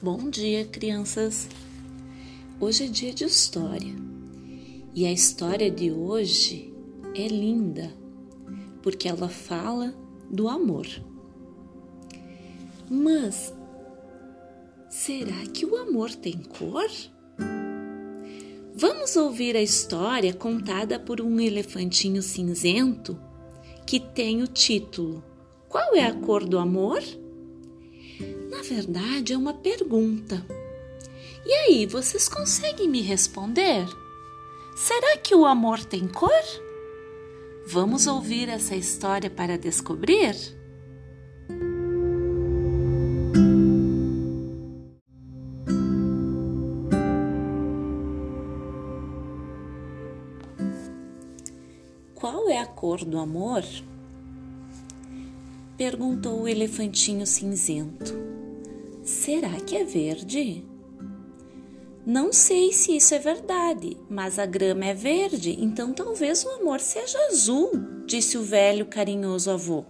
Bom dia, crianças! Hoje é dia de história e a história de hoje é linda porque ela fala do amor. Mas será que o amor tem cor? Vamos ouvir a história contada por um elefantinho cinzento que tem o título Qual é a cor do amor? Na verdade, é uma pergunta. E aí, vocês conseguem me responder? Será que o amor tem cor? Vamos ouvir essa história para descobrir? Qual é a cor do amor? Perguntou o elefantinho cinzento. Será que é verde? Não sei se isso é verdade, mas a grama é verde, então talvez o amor seja azul, disse o velho carinhoso avô.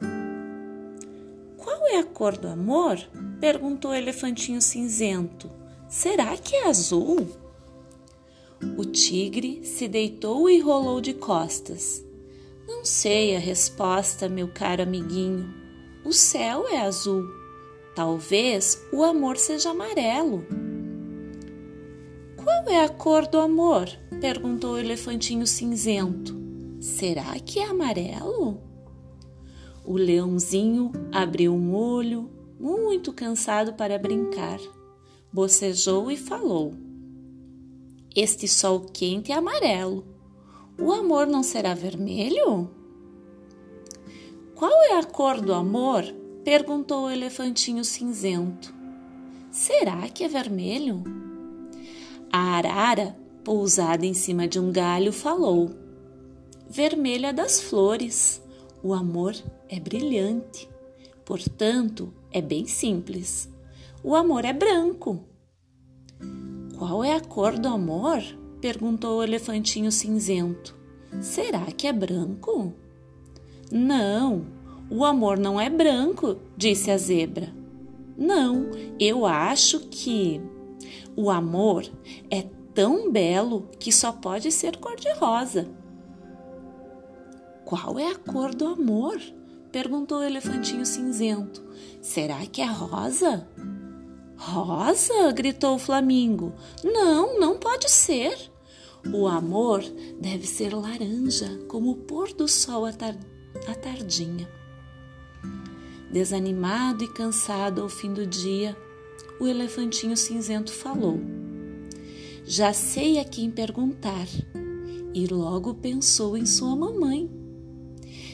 Qual é a cor do amor? perguntou o elefantinho cinzento. Será que é azul? O tigre se deitou e rolou de costas. Não sei a resposta, meu caro amiguinho. O céu é azul. Talvez o amor seja amarelo. Qual é a cor do amor? perguntou o elefantinho cinzento. Será que é amarelo? O leãozinho abriu um olho, muito cansado para brincar. Bocejou e falou: Este sol quente é amarelo. O amor não será vermelho? Qual é a cor do amor? perguntou o elefantinho cinzento. Será que é vermelho? A arara, pousada em cima de um galho, falou: Vermelha das flores. O amor é brilhante. Portanto, é bem simples. O amor é branco. Qual é a cor do amor? perguntou o elefantinho cinzento. Será que é branco? Não, o amor não é branco, disse a zebra. Não, eu acho que o amor é tão belo que só pode ser cor-de-rosa. Qual é a cor do amor? perguntou o elefantinho cinzento. Será que é rosa? Rosa? gritou o flamingo. Não, não pode ser. O amor deve ser laranja, como o pôr do sol à tarde à tardinha. Desanimado e cansado ao fim do dia, o elefantinho cinzento falou: Já sei a quem perguntar. E logo pensou em sua mamãe.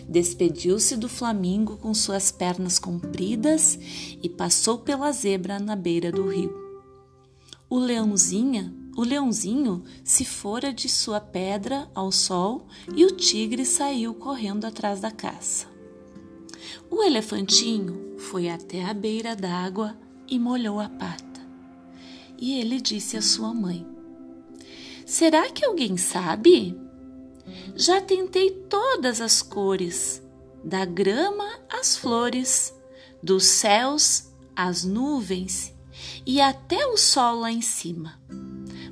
Despediu-se do flamingo com suas pernas compridas e passou pela zebra na beira do rio. O leãozinha o leãozinho se fora de sua pedra ao sol e o tigre saiu correndo atrás da caça. O elefantinho foi até a beira d'água e molhou a pata. E ele disse à sua mãe: Será que alguém sabe? Já tentei todas as cores, da grama às flores, dos céus às nuvens e até o sol lá em cima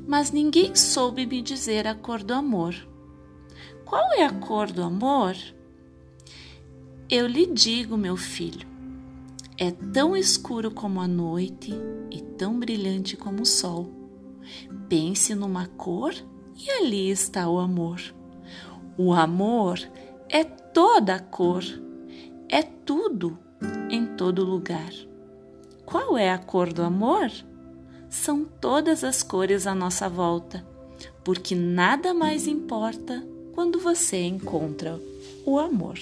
mas ninguém soube me dizer a cor do amor. Qual é a cor do amor? Eu lhe digo, meu filho, é tão escuro como a noite e tão brilhante como o sol. Pense numa cor e ali está o amor. O amor é toda a cor, é tudo em todo lugar. Qual é a cor do amor? São todas as cores à nossa volta, porque nada mais importa quando você encontra o amor.